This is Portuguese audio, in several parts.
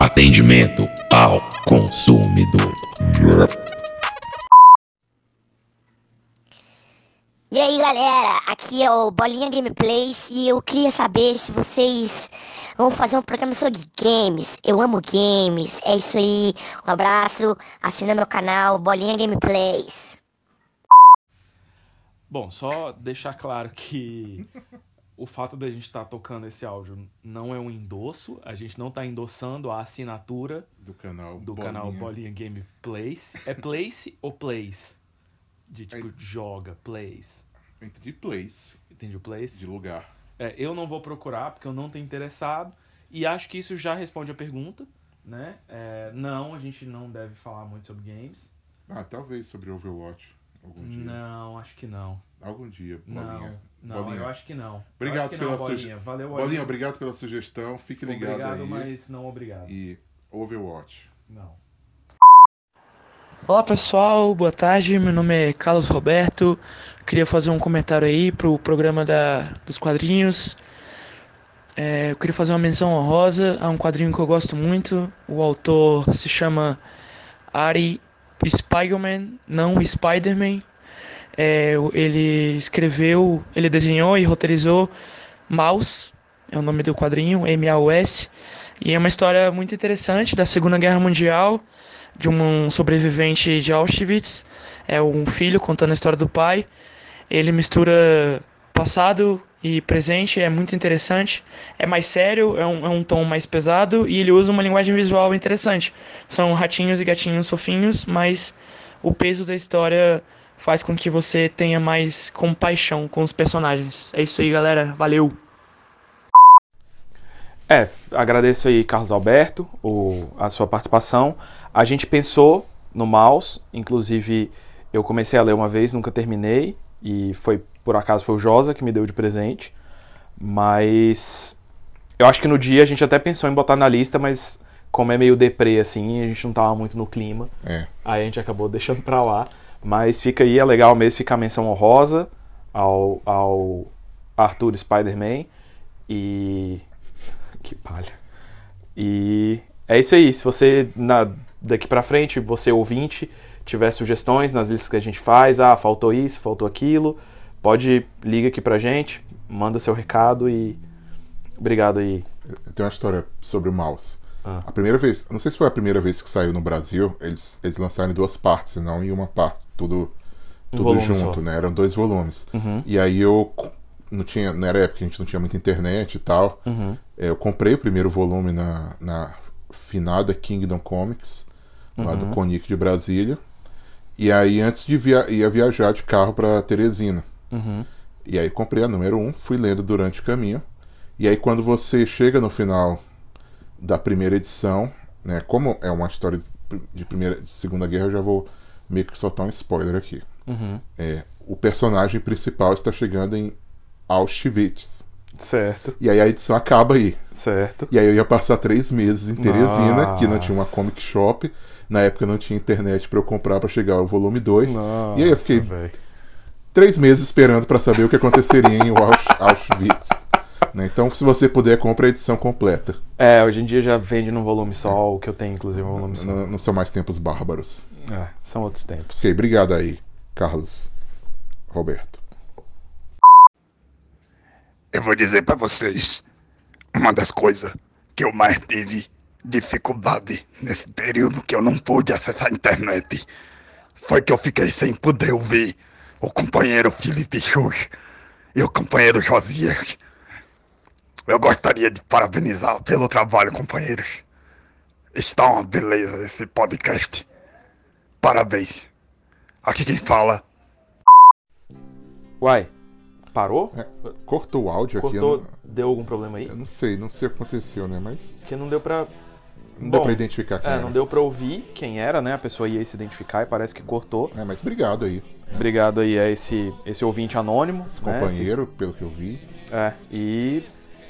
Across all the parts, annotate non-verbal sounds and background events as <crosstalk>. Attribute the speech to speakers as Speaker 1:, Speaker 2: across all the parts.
Speaker 1: Atendimento ao consumidor.
Speaker 2: E aí galera, aqui é o Bolinha Gameplays e eu queria saber se vocês vão fazer um programa sobre games. Eu amo games, é isso aí. Um abraço, assina meu canal Bolinha Gameplays.
Speaker 3: Bom, só deixar claro que o fato da gente estar tá tocando esse áudio não é um endosso, a gente não está endossando a assinatura
Speaker 4: do canal
Speaker 3: do
Speaker 4: Bolinha.
Speaker 3: canal Bolinha Gameplays. É Place ou Plays? De tipo,
Speaker 4: Aí-
Speaker 3: joga, plays.
Speaker 4: Eu entendi place,
Speaker 3: Entende o place?
Speaker 4: de lugar.
Speaker 3: É, eu não vou procurar porque eu não tenho interessado. E acho que isso já responde a pergunta, né? É, não, a gente não deve falar muito sobre games.
Speaker 4: Ah, talvez sobre Overwatch. Algum dia.
Speaker 3: Não, acho que não.
Speaker 4: Algum dia, Bolinha.
Speaker 3: Não, não,
Speaker 4: Bolinha.
Speaker 3: eu acho que não.
Speaker 4: Obrigado
Speaker 3: que
Speaker 4: pela
Speaker 3: não,
Speaker 4: suge-
Speaker 3: Bolinha. Valeu,
Speaker 4: Bolinha, obrigado pela sugestão. Fique ligado
Speaker 3: Obrigado,
Speaker 4: aí.
Speaker 3: mas não obrigado.
Speaker 4: E Overwatch.
Speaker 3: Não.
Speaker 5: Olá pessoal, boa tarde. Meu nome é Carlos Roberto. Queria fazer um comentário aí pro programa da, dos quadrinhos. É, eu queria fazer uma menção honrosa a um quadrinho que eu gosto muito. O autor se chama Ari Spiegelman, não Spider-Man. É, ele escreveu, ele desenhou e roteirizou Maus, é o nome do quadrinho, M-A-U-S. E é uma história muito interessante da Segunda Guerra Mundial de um sobrevivente de Auschwitz. É um filho contando a história do pai. Ele mistura passado e presente, é muito interessante. É mais sério, é um, é um tom mais pesado e ele usa uma linguagem visual interessante. São ratinhos e gatinhos fofinhos, mas o peso da história faz com que você tenha mais compaixão com os personagens. É isso aí, galera. Valeu!
Speaker 3: É, agradeço aí, Carlos Alberto, o, a sua participação. A gente pensou no mouse, inclusive eu comecei a ler uma vez, nunca terminei, e foi, por acaso, foi o Josa que me deu de presente. Mas eu acho que no dia a gente até pensou em botar na lista, mas como é meio deprê assim, a gente não tava muito no clima.
Speaker 4: É.
Speaker 3: Aí a gente acabou <laughs> deixando pra lá. Mas fica aí, é legal mesmo ficar a menção honrosa ao, ao Arthur Spider-Man. E. <laughs> Que palha. E é isso aí. Se você, na, daqui pra frente, você ouvinte, tiver sugestões nas listas que a gente faz, ah, faltou isso, faltou aquilo, pode liga aqui pra gente, manda seu recado e. Obrigado aí.
Speaker 4: Tenho uma história sobre o mouse.
Speaker 3: Ah.
Speaker 4: A primeira vez, não sei se foi a primeira vez que saiu no Brasil, eles, eles lançaram em duas partes, não em uma parte, tudo,
Speaker 3: Um
Speaker 4: tudo
Speaker 3: volume
Speaker 4: junto,
Speaker 3: só.
Speaker 4: né? Eram dois volumes.
Speaker 3: Uhum.
Speaker 4: E aí eu não tinha, não era época que a gente não tinha muita internet e tal.
Speaker 3: Uhum.
Speaker 4: É, eu comprei o primeiro volume na, na finada Kingdom Comics, lá
Speaker 3: Uhum.
Speaker 4: do Conic de Brasília. E aí antes de via ia viajar de carro para Teresina.
Speaker 3: Uhum.
Speaker 4: E aí comprei a número 1, um, fui lendo durante o caminho. E aí quando você chega no final da primeira edição, né, como é uma história de- primeira, de Segunda Guerra, eu já vou meio que soltar um spoiler aqui.
Speaker 3: Uhum.
Speaker 4: É, o personagem principal está chegando em Auschwitz.
Speaker 3: Certo,
Speaker 4: E aí a edição acaba aí.
Speaker 3: certo.
Speaker 4: E aí eu ia passar três meses em Teresina, que não tinha uma
Speaker 3: Nossa.
Speaker 4: comic shop. Na época não tinha internet para eu comprar para chegar ao volume 2.
Speaker 3: Nossa,
Speaker 4: E aí eu fiquei
Speaker 3: velho.
Speaker 4: Três meses esperando para saber o que aconteceria em Aus- Auschwitz. né? Então, se você puder, compre a edição completa.
Speaker 3: É, hoje em dia já vende num volume só, o que eu tenho, inclusive, é um volume só.
Speaker 4: Não, não são mais tempos bárbaros.
Speaker 3: É, são outros tempos.
Speaker 4: Ok, obrigado aí, Carlos Roberto.
Speaker 6: Eu vou dizer pra vocês uma das coisas que eu mais tive dificuldade nesse período que eu não pude acessar a internet foi que eu fiquei sem poder ouvir o companheiro Felipe Chus e o companheiro Josias. Eu gostaria de parabenizar pelo trabalho, companheiros. Está uma beleza esse podcast. Parabéns. Aqui quem fala
Speaker 3: Uai, parou?
Speaker 4: É, cortou o áudio aqui.
Speaker 3: Cortou?
Speaker 4: Eu não,
Speaker 3: Deu algum problema aí?
Speaker 4: eu não sei, não sei o que aconteceu, né? Mas
Speaker 3: Porque não deu pra.
Speaker 4: não
Speaker 3: Bom,
Speaker 4: pra identificar quem
Speaker 3: É,
Speaker 4: era.
Speaker 3: não deu pra ouvir quem era, né? A pessoa ia se identificar e parece que cortou.
Speaker 4: É, mas obrigado aí,
Speaker 3: Obrigado aí a esse, esse ouvinte anônimo.
Speaker 4: esse
Speaker 3: né?
Speaker 4: companheiro, pelo que eu vi.
Speaker 3: Esse- é, e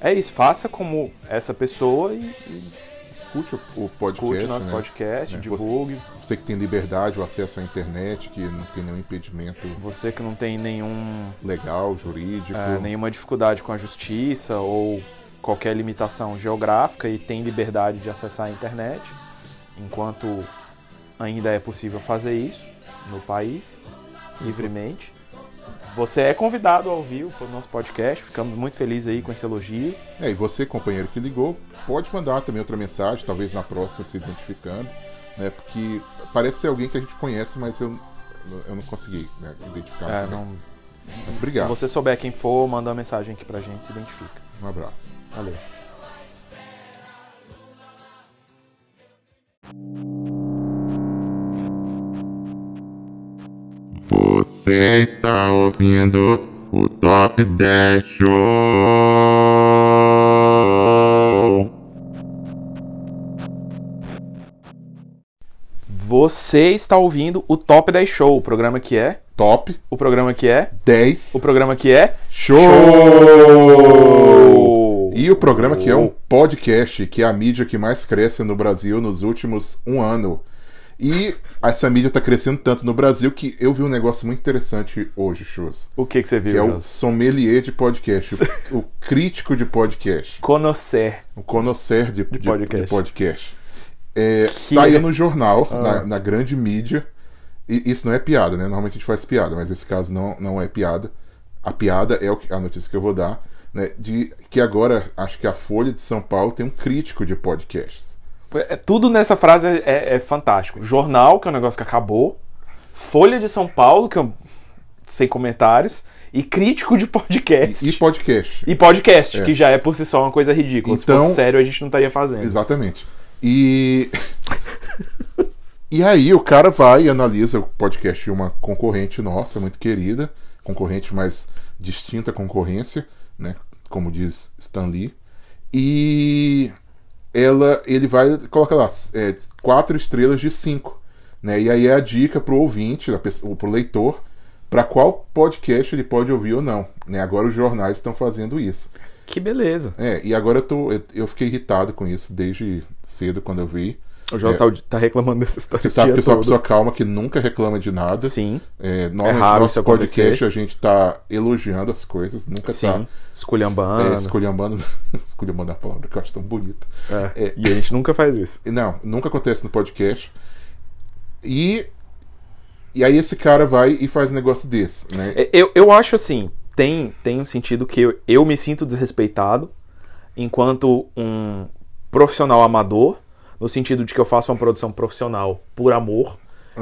Speaker 3: é isso, faça como essa pessoa e, e
Speaker 4: Escute o, o podcast.
Speaker 3: escute nosso
Speaker 4: né?
Speaker 3: podcast,
Speaker 4: É,
Speaker 3: divulgue.
Speaker 4: Você que tem liberdade, o acesso à internet, que não tem nenhum impedimento
Speaker 3: Você que não tem nenhum,
Speaker 4: legal, jurídico.
Speaker 3: é, nenhuma dificuldade com a justiça ou qualquer limitação geográfica e tem liberdade de acessar a internet, enquanto ainda é possível fazer isso no país, livremente. Você é convidado a ouvir o nosso podcast, ficamos muito felizes aí com esse elogio.
Speaker 4: É, e você, companheiro que ligou, pode mandar também outra mensagem, talvez na próxima se identificando, né? Porque parece ser alguém que a gente conhece, mas eu, eu não consegui né, identificar.
Speaker 3: É, não-
Speaker 4: Mas
Speaker 3: se
Speaker 4: obrigado.
Speaker 3: você souber quem for, manda uma mensagem aqui pra gente, se identifica.
Speaker 4: Um abraço.
Speaker 3: Valeu.
Speaker 7: Você está ouvindo o Top 10 Show.
Speaker 3: Você está ouvindo o Top 10 Show, o programa que é.
Speaker 4: Top
Speaker 3: O programa que é.
Speaker 4: 10
Speaker 3: O programa que é.
Speaker 4: Show!
Speaker 3: Show!
Speaker 4: E o programa que é um podcast, que é a mídia que mais cresce no Brasil nos últimos um ano. E essa mídia está crescendo tanto no Brasil que eu vi um negócio muito interessante hoje, Chus.
Speaker 3: O que, que você viu,
Speaker 4: Que é o sommelier de podcast, o, <laughs> o crítico de podcast,
Speaker 3: Conocer.
Speaker 4: o conhecer de, de- de
Speaker 3: podcast.
Speaker 4: podcast. É, saiu no jornal,
Speaker 3: Ah.
Speaker 4: na, na grande mídia. E isso não é piada, né? Normalmente a gente faz piada, mas nesse caso não, não é piada. A piada é que- a notícia que eu vou dar, né? De que agora acho que a Folha de São Paulo tem um crítico de podcasts.
Speaker 3: É, Tudo nessa frase é, é fantástico. Jornal, que é um negócio que acabou. Folha de São Paulo, que é um... sem comentários. E crítico de podcast.
Speaker 4: E podcast.
Speaker 3: E podcast,
Speaker 4: É.
Speaker 3: que já é por si só uma coisa ridícula. Se
Speaker 4: Então-
Speaker 3: fosse sério, a gente não estaria fazendo.
Speaker 4: Exatamente. E. <laughs> e aí o cara vai e analisa o podcast de uma concorrente nossa, muito querida, concorrente mais distinta concorrência, né? Como diz Stan Lee. E ela, ele vai coloca lá é, quatro estrelas de cinco, né? E aí é a dica pro ouvinte, pessoa, pro leitor, para qual podcast ele pode ouvir ou não, né? Agora os jornais estão fazendo isso.
Speaker 3: Que beleza.
Speaker 4: É, e agora eu tô. Eu, eu fiquei irritado com isso desde cedo quando eu vi.
Speaker 3: O Josi tá, tá reclamando desse
Speaker 4: É. Você sabe que eu sou uma pessoa calma que nunca reclama de nada.
Speaker 3: Sim,
Speaker 4: É, normalmente
Speaker 3: raro
Speaker 4: nosso podcast
Speaker 3: acontecer.
Speaker 4: a gente tá elogiando as coisas, nunca
Speaker 3: sim.
Speaker 4: tá
Speaker 3: Esculhambando.
Speaker 4: é, esculhambando. <laughs> esculhambando é a palavra que eu acho tão bonita.
Speaker 3: É,
Speaker 4: É.
Speaker 3: E a gente nunca faz isso.
Speaker 4: Não, nunca acontece no podcast. E. E aí esse cara vai e faz um negócio desse, né?
Speaker 3: É, Eu, eu acho assim, tem, tem um sentido que eu, eu me sinto desrespeitado enquanto um profissional amador, no sentido de que eu faço uma produção profissional por amor.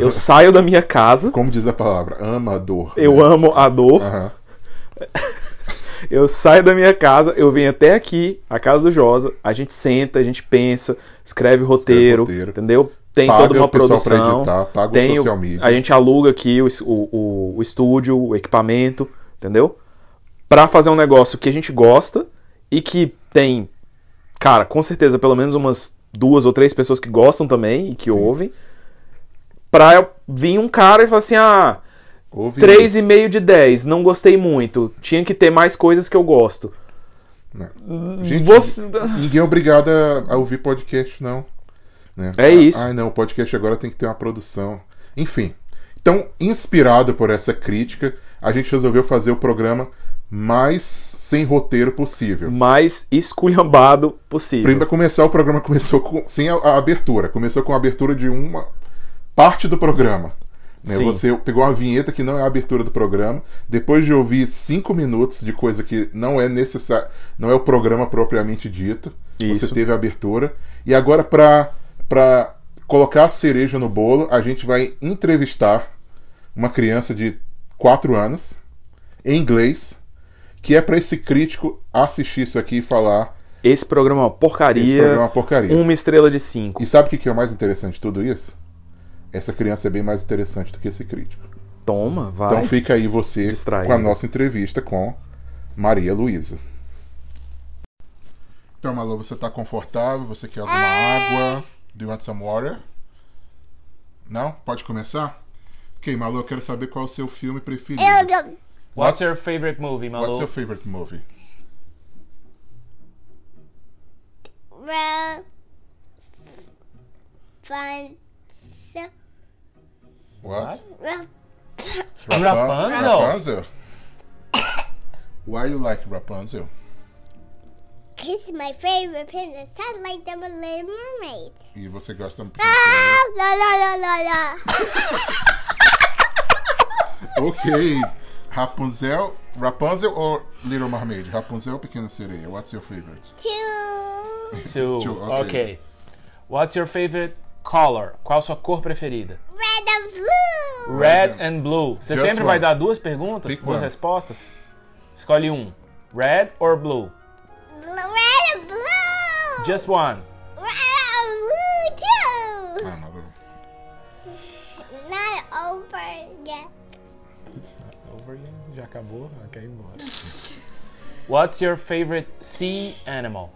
Speaker 3: Eu saio da minha casa,
Speaker 4: Como diz a palavra, amador.
Speaker 3: eu
Speaker 4: né?
Speaker 3: amo a dor,
Speaker 4: Aham. <laughs>
Speaker 3: eu saio da minha casa, eu venho até aqui, a casa do Josa, a gente senta, a gente pensa, escreve roteiro,
Speaker 4: roteiro.
Speaker 3: entendeu? Tem
Speaker 4: Paga
Speaker 3: toda uma
Speaker 4: o pessoal pra
Speaker 3: produção.
Speaker 4: editar, paga o
Speaker 3: tem
Speaker 4: social media.
Speaker 3: A gente aluga aqui o, o, o, o estúdio, o equipamento, entendeu? Pra fazer um negócio que a gente gosta e que tem, cara, com certeza pelo menos umas duas ou três pessoas que gostam também e que ouvem. Pra vir um cara e falar assim: ah,
Speaker 4: Ouve isso.
Speaker 3: 3,5 de 10, não gostei muito. Tinha que ter mais coisas que eu gosto.
Speaker 4: Né? Gente,
Speaker 3: Você-
Speaker 4: ninguém é obrigado a, ouvir podcast, não. Né?
Speaker 3: É isso.
Speaker 4: Ai, não, o podcast agora tem que ter uma produção. Enfim. Então, inspirado por essa crítica, a gente resolveu fazer o programa mais sem roteiro possível.
Speaker 3: Mais esculhambado possível.
Speaker 4: Para começar, o programa começou com, sem a, a abertura. Começou com a abertura de uma parte do programa. Né? Você pegou uma vinheta que não é a abertura do programa. Depois de ouvir cinco minutos de coisa que não é necessário, não é o programa propriamente dito,
Speaker 3: Isso.
Speaker 4: você teve a abertura. E agora, para colocar a cereja no bolo, a gente vai entrevistar uma criança de 4 anos, em inglês, que é para esse crítico assistir isso aqui e falar.
Speaker 3: Esse programa é uma porcaria.
Speaker 4: Esse programa é uma porcaria.
Speaker 3: Uma estrela de cinco.
Speaker 4: E sabe o que que é o mais interessante de tudo isso? Essa criança é bem mais interessante do que esse crítico.
Speaker 3: Toma, vai.
Speaker 4: Então fica aí você
Speaker 3: Distraído.
Speaker 4: com a nossa entrevista com Maria Luísa. Então, Malu, você tá confortável? Você quer alguma água? Do you want some water? Não? Pode começar? Ok, Malu, eu quero saber qual é o seu filme preferido.
Speaker 3: What's your favorite movie,
Speaker 4: What's your favorite movie?
Speaker 8: Rapunzel.
Speaker 4: What?
Speaker 3: Rapunzel.
Speaker 4: Rapunzel? Why you like Rapunzel?
Speaker 8: This is my favorite princess. I like them a little mermaid.
Speaker 4: E você gosta.
Speaker 8: Ah, la la la la la. <laughs>
Speaker 4: ok. Rapunzel. Rapunzel or Little Mermaid? Rapunzel ou Pequena Sereia? What's your favorite?
Speaker 8: Two.
Speaker 9: Two. <laughs>
Speaker 4: Two,
Speaker 9: ok.
Speaker 4: ok.
Speaker 9: What's your favorite color? Qual a sua cor preferida?
Speaker 8: Red and blue.
Speaker 9: Red and blue. Você
Speaker 4: Just
Speaker 9: sempre vai
Speaker 4: one.
Speaker 9: dar duas perguntas,
Speaker 4: Pick
Speaker 9: duas
Speaker 4: one.
Speaker 9: respostas? Escolhe um. Red or blue?
Speaker 8: Blue, red and blue.
Speaker 9: Just one. Again? Já acabou? Ok, embora. What's your favorite sea animal?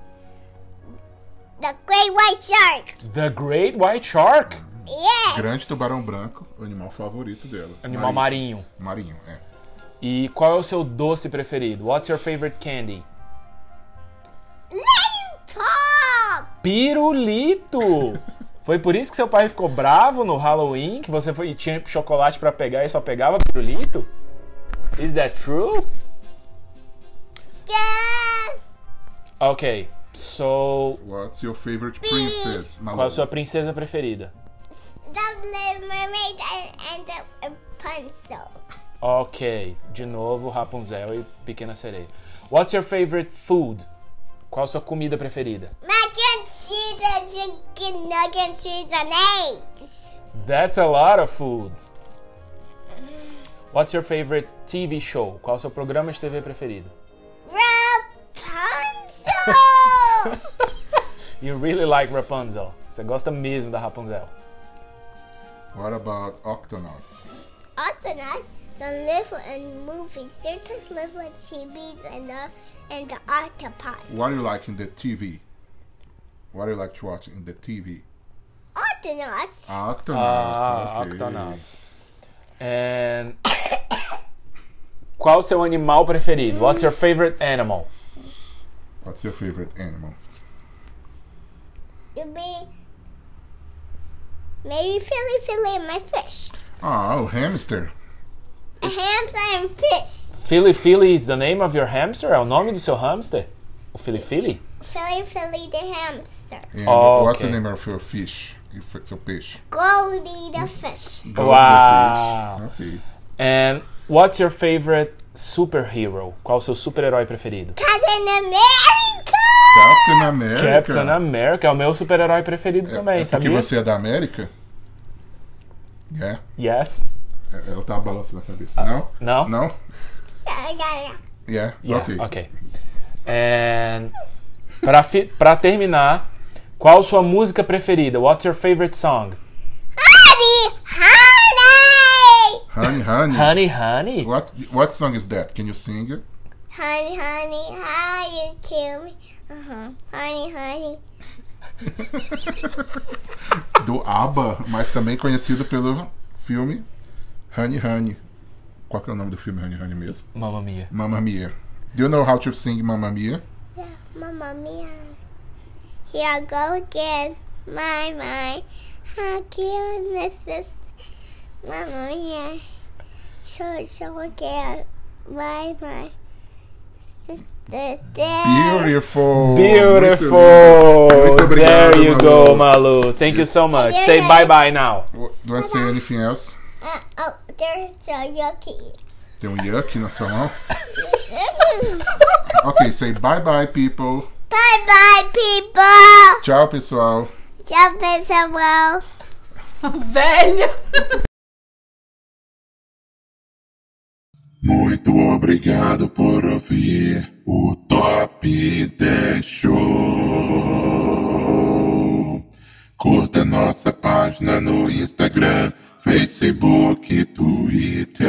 Speaker 8: The great white shark.
Speaker 9: The great white shark.
Speaker 8: Yes.
Speaker 4: Grande tubarão branco, o animal favorito dela.
Speaker 9: Animal marinho.
Speaker 4: Marinho, é.
Speaker 9: E qual é o seu doce preferido? What's your favorite candy?
Speaker 8: Lollipop.
Speaker 9: Pirulito! Foi por isso que seu pai ficou bravo no Halloween? Que você foi, tinha chocolate pra pegar e só pegava pirulito? Is that true?
Speaker 8: Yeah.
Speaker 9: Ok, so.
Speaker 4: What's your favorite princess?
Speaker 9: Qual a sua princesa preferida?
Speaker 8: The little mermaid and, and the Rapunzel.
Speaker 9: Ok, de novo Rapunzel e Pequena Sereia. What's your favorite food? Qual a sua comida preferida?
Speaker 8: Mac and cheese and chicken nuggets, cheese and eggs.
Speaker 9: That's a lot of food. What's your favorite TV show? Qual é o seu programa de TV preferido?
Speaker 8: Rapunzel. <laughs>
Speaker 9: You really like Rapunzel. Você gosta mesmo da Rapunzel.
Speaker 4: What about Octonauts?
Speaker 8: Astronauts don't live in movies. They just live in TVs and the and the octopus.
Speaker 4: What do you like in the TV? What do you like to watch in the TV?
Speaker 8: Octonauts.
Speaker 4: Ah, Octonauts.
Speaker 9: Ah,
Speaker 4: ok.
Speaker 9: Octonauts. And qual o seu animal preferido? What's your favorite animal?
Speaker 4: What's your favorite animal?
Speaker 8: It'd be maybe Philly Philly and my fish.
Speaker 4: Ah, o hamster.
Speaker 8: A hamster and fish.
Speaker 9: Philly Philly is the name of your hamster? É o nome do seu hamster? O Philly Philly?
Speaker 8: Philly Philly the hamster.
Speaker 4: And
Speaker 9: Oh,
Speaker 4: what's
Speaker 9: ok.
Speaker 4: the name of your fish? It's a fish.
Speaker 8: Goldie the fish.
Speaker 9: Uau.
Speaker 4: the fish. Ok.
Speaker 9: And what's your favorite superhero? Qual o seu super-herói preferido?
Speaker 8: Captain America.
Speaker 4: Captain America.
Speaker 9: Captain America é o meu super-herói preferido também,
Speaker 4: é porque
Speaker 9: sabia?
Speaker 4: você é da América? É.
Speaker 9: Yes.
Speaker 4: Ela tá balançando a cabeça. Não?
Speaker 9: Não?
Speaker 4: Não?
Speaker 8: Yeah. <laughs>
Speaker 4: Yeah.
Speaker 9: Yeah,
Speaker 4: ok.
Speaker 9: ok. And pra, fi- pra terminar, qual sua música preferida? What's your favorite song?
Speaker 8: Honey, honey.
Speaker 4: Honey, honey.
Speaker 9: Honey, honey.
Speaker 4: What, what song is that? Can you sing it?
Speaker 8: Honey, honey, how you kill me? Uh-huh. Honey, honey.
Speaker 4: Do ABBA, mas também conhecido pelo filme Honey, Honey. Qual que é o nome do filme Honey, Honey mesmo?
Speaker 9: Mamma mia.
Speaker 4: Mamma Mia. Do you know how to sing Mamma Mia?
Speaker 8: Yeah, Mamma Mia. Here I go again. My, my. How can Mrs. Mamma Mia. So, so again. My, my. Sister there.
Speaker 4: Beautiful.
Speaker 9: Beautiful.
Speaker 4: Muito, muito
Speaker 9: There you
Speaker 4: Malu.
Speaker 9: go, Malu. Thank you so much. Say bye bye now.
Speaker 4: Do you want to say anything else?
Speaker 8: Uh, oh, there's a yucky.
Speaker 4: Tem um yuck na sua mão? <laughs> Ok, say bye bye, people.
Speaker 8: Bye bye, people.
Speaker 4: Tchau, pessoal.
Speaker 8: Tchau, pessoal. <laughs>
Speaker 10: Muito obrigado por ouvir o Top 10 Show. Curta nossa página no Instagram, Facebook, Twitter.